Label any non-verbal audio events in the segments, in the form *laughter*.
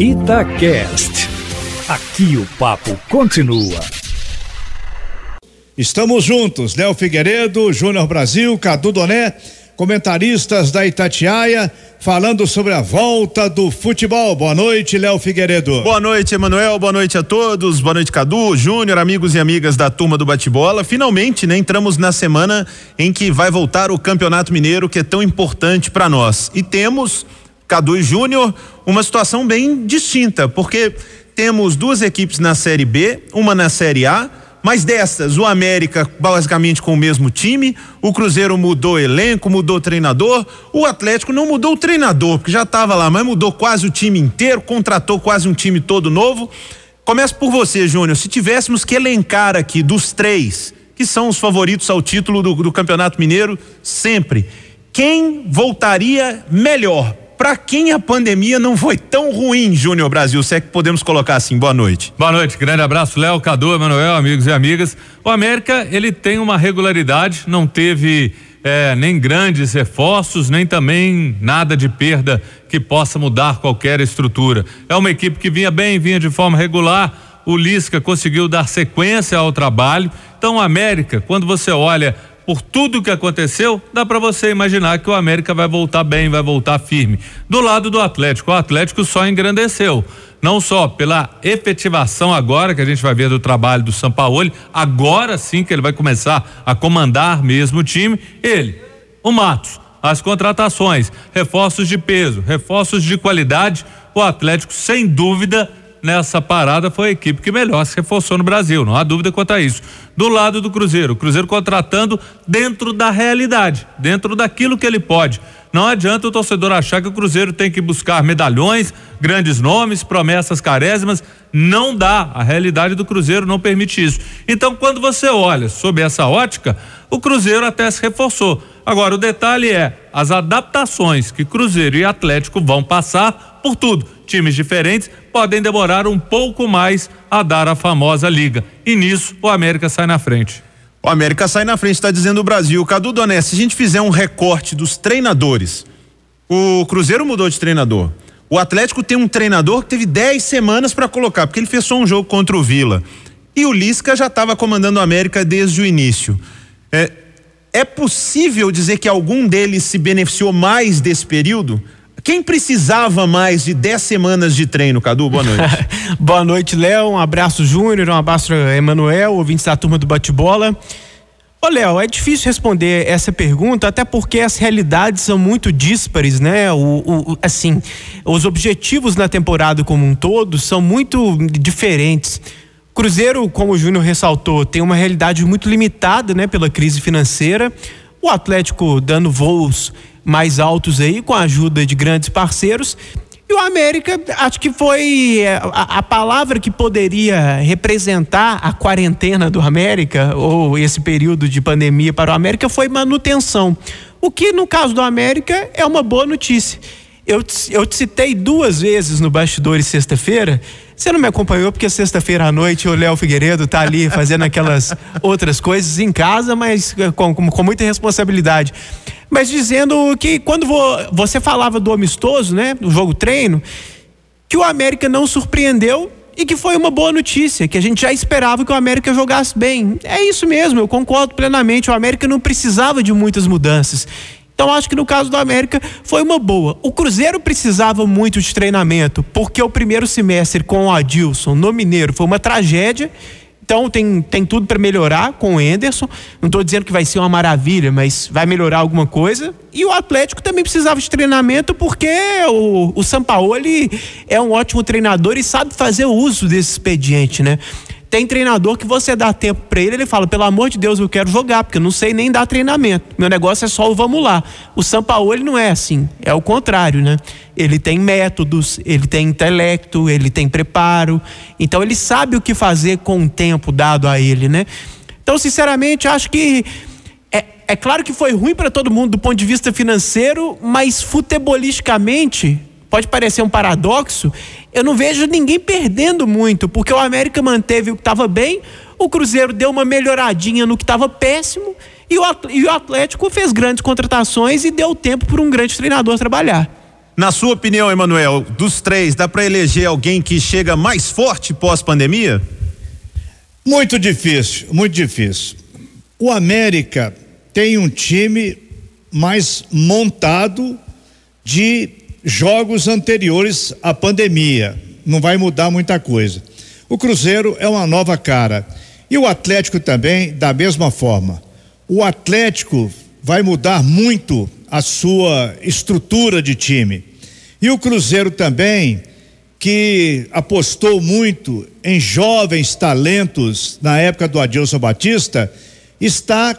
Itacast. Aqui o papo continua. Estamos juntos, Léo Figueiredo, Júnior Brasil, Cadu Doné, comentaristas da Itatiaia, falando sobre a volta do futebol. Boa noite, Léo Figueiredo. Boa noite, Emanuel. Boa noite a todos. Boa noite, Cadu, Júnior, amigos e amigas da turma do bate-bola. Finalmente, né, entramos na semana em que vai voltar o Campeonato Mineiro, que é tão importante para nós. E temos Cadu e Júnior, uma situação bem distinta, porque temos duas equipes na Série B, uma na Série A mas dessas, o América basicamente com o mesmo time, o Cruzeiro mudou elenco, mudou treinador, o Atlético não mudou o treinador, porque já estava lá, mas mudou quase o time inteiro, contratou quase um time todo novo. Começo por você, Júnior. Se tivéssemos que elencar aqui dos três, que são os favoritos ao título do, do Campeonato Mineiro, sempre, quem voltaria melhor? Para quem a pandemia não foi tão ruim, Júnior Brasil, se é que podemos colocar assim. Boa noite. Boa noite, grande abraço, Léo, Cadu, Emanuel, amigos e amigas. O América, ele tem uma regularidade, não teve é, nem grandes reforços, nem também nada de perda que possa mudar qualquer estrutura. É uma equipe que vinha bem, vinha de forma regular. O Lisca conseguiu dar sequência ao trabalho. Então, América, quando você olha por tudo que aconteceu, dá para você imaginar que o América vai voltar bem, vai voltar firme. Do lado do Atlético, o Atlético só engrandeceu. Não só pela efetivação agora, que a gente vai ver do trabalho do Sampaoli, agora sim que ele vai começar a comandar mesmo o time, ele, o Matos, as contratações, reforços de peso, reforços de qualidade, o Atlético sem dúvida nessa parada foi a equipe que melhor se reforçou no Brasil, não há dúvida quanto a isso. Do lado do Cruzeiro, o Cruzeiro contratando dentro da realidade, dentro daquilo que ele pode. Não adianta o torcedor achar que o Cruzeiro tem que buscar medalhões, grandes nomes, promessas carésimas. Não dá. A realidade do Cruzeiro não permite isso. Então, quando você olha sob essa ótica, o Cruzeiro até se reforçou. Agora, o detalhe é as adaptações que Cruzeiro e Atlético vão passar por tudo times diferentes podem demorar um pouco mais a dar a famosa liga. E nisso o América sai na frente. O América sai na frente, está dizendo o Brasil. Cadu Doné, se a gente fizer um recorte dos treinadores, o Cruzeiro mudou de treinador. O Atlético tem um treinador que teve 10 semanas para colocar, porque ele fez só um jogo contra o Vila. E o Lisca já estava comandando o América desde o início. É, é possível dizer que algum deles se beneficiou mais desse período? Quem precisava mais de 10 semanas de treino, Cadu? Boa noite. *laughs* Boa noite, Léo. Um abraço, Júnior. Um abraço, Emanuel, ouvintes da turma do bate-bola. Ô, Léo, é difícil responder essa pergunta, até porque as realidades são muito díspares, né? O, o, assim, os objetivos na temporada como um todo são muito diferentes. Cruzeiro, como o Júnior ressaltou, tem uma realidade muito limitada, né, pela crise financeira. O Atlético dando voos mais altos aí, com a ajuda de grandes parceiros. E o América, acho que foi é, a, a, palavra que poderia representar a quarentena do América, ou esse período de pandemia para o América, foi manutenção. O que, no caso do América, é uma boa notícia. Eu, eu te citei duas vezes no Bastidores sexta-feira você não me acompanhou porque sexta-feira à noite o Léo Figueiredo tá ali fazendo aquelas *laughs* outras coisas em casa, mas com, com, com muita responsabilidade. Mas dizendo que quando você falava do amistoso, né, do jogo treino, que o América não surpreendeu e que foi uma boa notícia, que a gente já esperava que o América jogasse bem. É isso mesmo, eu concordo plenamente. O América não precisava de muitas mudanças. Então acho que no caso do América foi uma boa. O Cruzeiro precisava muito de treinamento, porque o primeiro semestre com o Adilson no Mineiro foi uma tragédia. Então tem, tem tudo para melhorar com o Enderson. Não estou dizendo que vai ser uma maravilha, mas vai melhorar alguma coisa. E o Atlético também precisava de treinamento, porque o, o Sampaoli é um ótimo treinador e sabe fazer uso desse expediente, né? Tem treinador que você dá tempo para ele, ele fala: pelo amor de Deus, eu quero jogar, porque eu não sei nem dar treinamento. Meu negócio é só o vamos lá. O ele não é assim, é o contrário, né? Ele tem métodos, ele tem intelecto, ele tem preparo. Então ele sabe o que fazer com o tempo dado a ele, né? Então, sinceramente, acho que é, é claro que foi ruim para todo mundo do ponto de vista financeiro, mas futebolisticamente pode parecer um paradoxo, eu não vejo ninguém perdendo muito, porque o América manteve o que estava bem, o Cruzeiro deu uma melhoradinha no que estava péssimo, e o Atlético fez grandes contratações e deu tempo para um grande treinador trabalhar. Na sua opinião, Emanuel, dos três, dá para eleger alguém que chega mais forte pós-pandemia? Muito difícil, muito difícil. O América tem um time mais montado de jogos anteriores à pandemia. Não vai mudar muita coisa. O Cruzeiro é uma nova cara. E o Atlético também, da mesma forma. O Atlético vai mudar muito a sua estrutura de time. E o Cruzeiro também, que apostou muito em jovens talentos na época do Adilson Batista, está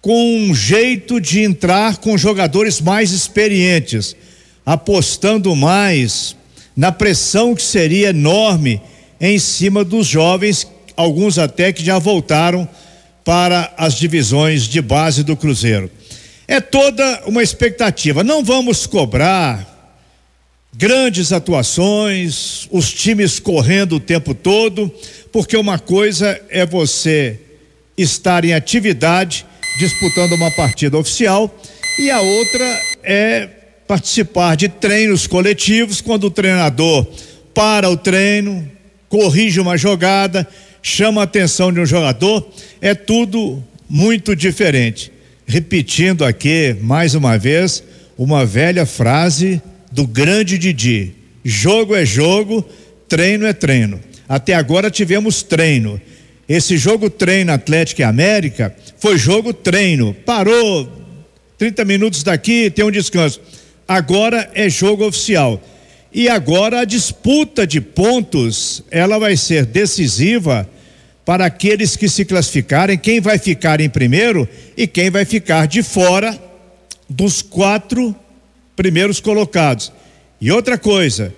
com um jeito de entrar com jogadores mais experientes, apostando mais na pressão que seria enorme em cima dos jovens, alguns até que já voltaram para as divisões de base do Cruzeiro. É toda uma expectativa. Não vamos cobrar grandes atuações, os times correndo o tempo todo, porque uma coisa é você estar em atividade disputando uma partida oficial e a outra é participar de treinos coletivos quando o treinador para o treino, corrige uma jogada, chama a atenção de um jogador, é tudo muito diferente. Repetindo aqui mais uma vez uma velha frase do grande Didi: jogo é jogo, treino é treino. Até agora tivemos treino. Esse jogo treino Atlético e América foi jogo treino. Parou 30 minutos daqui, tem um descanso. Agora é jogo oficial. E agora a disputa de pontos, ela vai ser decisiva para aqueles que se classificarem, quem vai ficar em primeiro e quem vai ficar de fora dos quatro primeiros colocados. E outra coisa,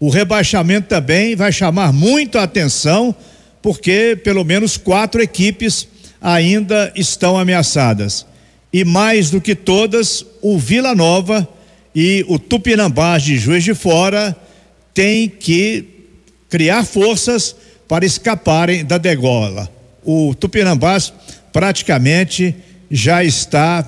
o rebaixamento também vai chamar muito a atenção, porque pelo menos quatro equipes ainda estão ameaçadas. E mais do que todas, o Vila Nova e o Tupinambás de Juiz de Fora têm que criar forças para escaparem da degola. O Tupinambás praticamente já está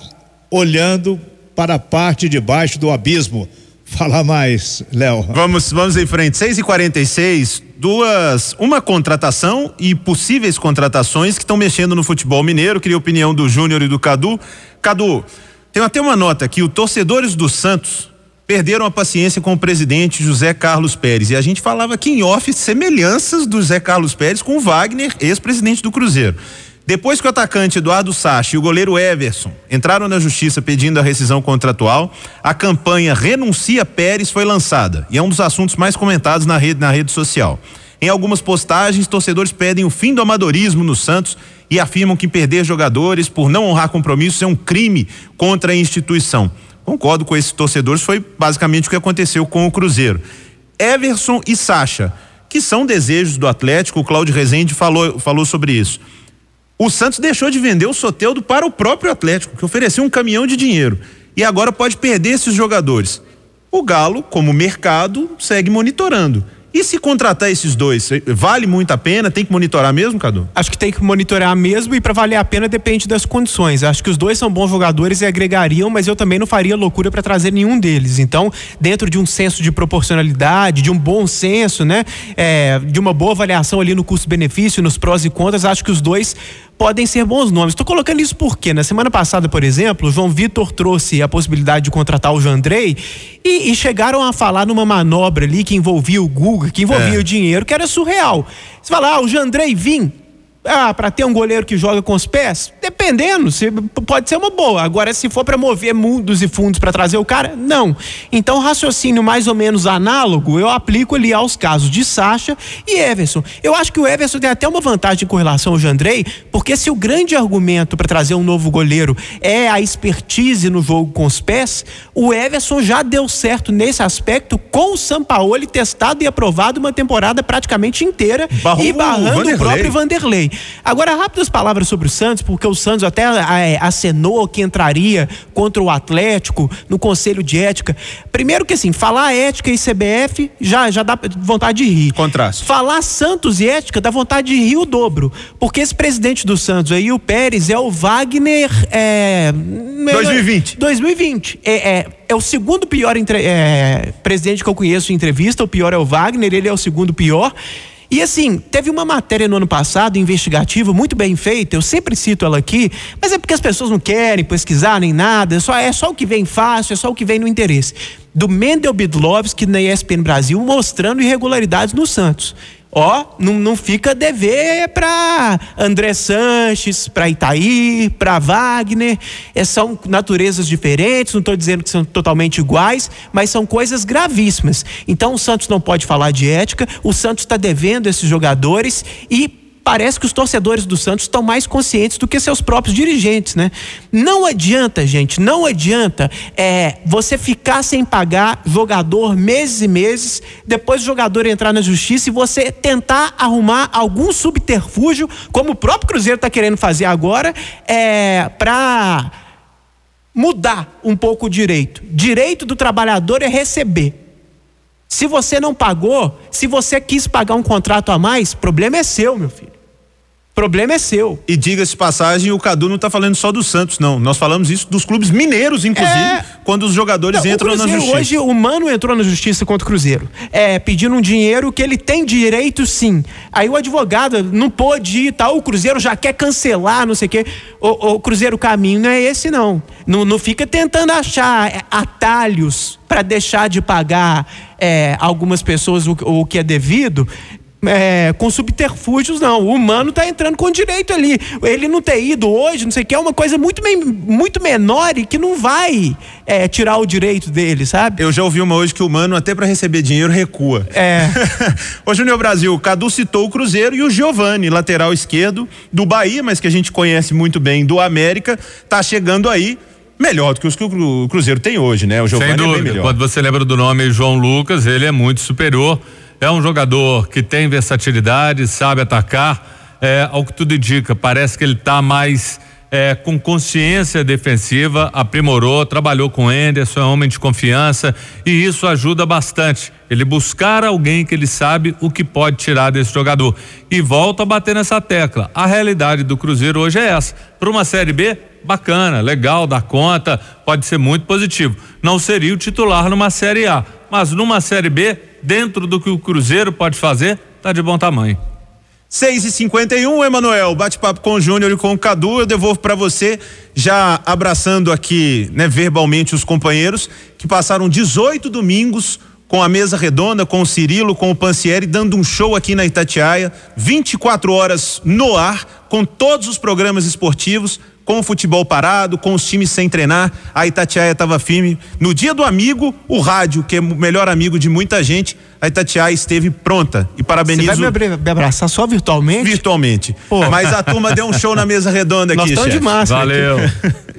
olhando para a parte de baixo do abismo. *laughs* Fala mais, Léo. Vamos, vamos em frente. 6 e 46 duas, uma contratação e possíveis contratações que estão mexendo no futebol mineiro. Queria a opinião do Júnior e do Cadu. Cadu, tem até uma nota aqui: os torcedores do Santos perderam a paciência com o presidente José Carlos Pérez. E a gente falava aqui em off semelhanças do José Carlos Pérez com o Wagner, ex-presidente do Cruzeiro. Depois que o atacante Eduardo Sacha e o goleiro Everson entraram na justiça pedindo a rescisão contratual, a campanha Renuncia Pérez foi lançada e é um dos assuntos mais comentados na rede, na rede social. Em algumas postagens, torcedores pedem o fim do amadorismo no Santos e afirmam que perder jogadores por não honrar compromissos é um crime contra a instituição. Concordo com esses torcedores, foi basicamente o que aconteceu com o Cruzeiro. Everson e Sacha, que são desejos do Atlético, o Cláudio Rezende falou, falou sobre isso. O Santos deixou de vender o Soteudo para o próprio Atlético, que ofereceu um caminhão de dinheiro. E agora pode perder esses jogadores. O Galo, como mercado, segue monitorando. E se contratar esses dois, vale muito a pena? Tem que monitorar mesmo, Cadu? Acho que tem que monitorar mesmo e para valer a pena depende das condições. Acho que os dois são bons jogadores e agregariam, mas eu também não faria loucura para trazer nenhum deles. Então, dentro de um senso de proporcionalidade, de um bom senso, né, é, de uma boa avaliação ali no custo-benefício, nos prós e contras, acho que os dois podem ser bons nomes. Estou colocando isso porque na semana passada, por exemplo, o João Vitor trouxe a possibilidade de contratar o Jandrei e, e chegaram a falar numa manobra ali que envolvia o Google, que envolvia é. o dinheiro, que era surreal. Você fala, ah, o Jandrei vim, ah, para ter um goleiro que joga com os pés? Dependendo, se, pode ser uma boa. Agora, se for para mover mundos e fundos para trazer o cara, não. Então, raciocínio mais ou menos análogo, eu aplico ali aos casos de Sacha e Everson. Eu acho que o Everson tem até uma vantagem com relação ao Jandrei, porque se o grande argumento para trazer um novo goleiro é a expertise no jogo com os pés, o Everson já deu certo nesse aspecto com o Sampaoli testado e aprovado uma temporada praticamente inteira Barrou e barrando o, o próprio Vanderlei. Agora, rápidas palavras sobre o Santos, porque o Santos até é, acenou que entraria contra o Atlético no Conselho de Ética. Primeiro que assim, falar ética e CBF já, já dá vontade de rir. Contraste. Falar Santos e ética dá vontade de rir o dobro. Porque esse presidente do Santos aí, o Pérez, é o Wagner. É, 2020. 2020. É, é, é o segundo pior entre, é, presidente que eu conheço em entrevista. O pior é o Wagner, ele é o segundo pior. E assim, teve uma matéria no ano passado, investigativa, muito bem feita, eu sempre cito ela aqui, mas é porque as pessoas não querem pesquisar nem nada, é só, é só o que vem fácil, é só o que vem no interesse. Do Mendel Bidlovski na ESPN Brasil mostrando irregularidades no Santos. Ó, não, não fica dever para André Sanches, para Itaí, para Wagner. É, são naturezas diferentes, não estou dizendo que são totalmente iguais, mas são coisas gravíssimas. Então o Santos não pode falar de ética, o Santos está devendo esses jogadores e parece que os torcedores do Santos estão mais conscientes do que seus próprios dirigentes, né? Não adianta, gente, não adianta é, você ficar sem pagar jogador meses e meses, depois o jogador entrar na justiça e você tentar arrumar algum subterfúgio, como o próprio Cruzeiro está querendo fazer agora, é, para mudar um pouco o direito. Direito do trabalhador é receber. Se você não pagou, se você quis pagar um contrato a mais, problema é seu, meu filho problema é seu. E diga-se passagem, o Cadu não está falando só do Santos, não. Nós falamos isso dos clubes mineiros, inclusive, é... quando os jogadores não, entram na justiça. Hoje o Mano entrou na justiça contra o Cruzeiro, é, pedindo um dinheiro que ele tem direito sim. Aí o advogado não pôde ir, tal, o Cruzeiro já quer cancelar, não sei o quê. O, o Cruzeiro, o caminho não é esse não. Não, não fica tentando achar é, atalhos para deixar de pagar é, algumas pessoas o, o que é devido, é, com subterfúgios, não. O humano está entrando com direito ali. Ele não ter ido hoje, não sei o que, é uma coisa muito, muito menor e que não vai é, tirar o direito dele, sabe? Eu já ouvi uma hoje que o humano, até para receber dinheiro, recua. É. *laughs* Ô, Júnior Brasil, Cadu citou o Cruzeiro e o Giovani, lateral esquerdo do Bahia, mas que a gente conhece muito bem do América, tá chegando aí melhor do que os que o Cruzeiro tem hoje, né? O Giovani Sem dúvida. É Quando você lembra do nome João Lucas, ele é muito superior é um jogador que tem versatilidade, sabe atacar. É, ao que tudo indica, parece que ele está mais é, com consciência defensiva, aprimorou, trabalhou com Anderson, é homem de confiança e isso ajuda bastante. Ele buscar alguém que ele sabe o que pode tirar desse jogador. E volta a bater nessa tecla. A realidade do Cruzeiro hoje é essa. Para uma Série B, bacana, legal, dá conta, pode ser muito positivo. Não seria o titular numa Série A, mas numa Série B, dentro do que o Cruzeiro pode fazer, tá de bom tamanho. 6 e 51 um, Emanuel, bate-papo com o Júnior e com o Cadu. Eu devolvo para você, já abraçando aqui, né, verbalmente os companheiros que passaram 18 domingos com a mesa redonda, com o Cirilo, com o Pancieri, dando um show aqui na Itatiaia, 24 horas no ar, com todos os programas esportivos com o futebol parado, com os times sem treinar, a Itatiaia estava firme. No dia do amigo, o rádio, que é o melhor amigo de muita gente, a Itatiaia esteve pronta. E parabenizo. Você vai me abraçar só virtualmente? Virtualmente. Pô. Mas a turma deu um show na mesa redonda aqui, Nós estamos de máscara. Valeu. *laughs*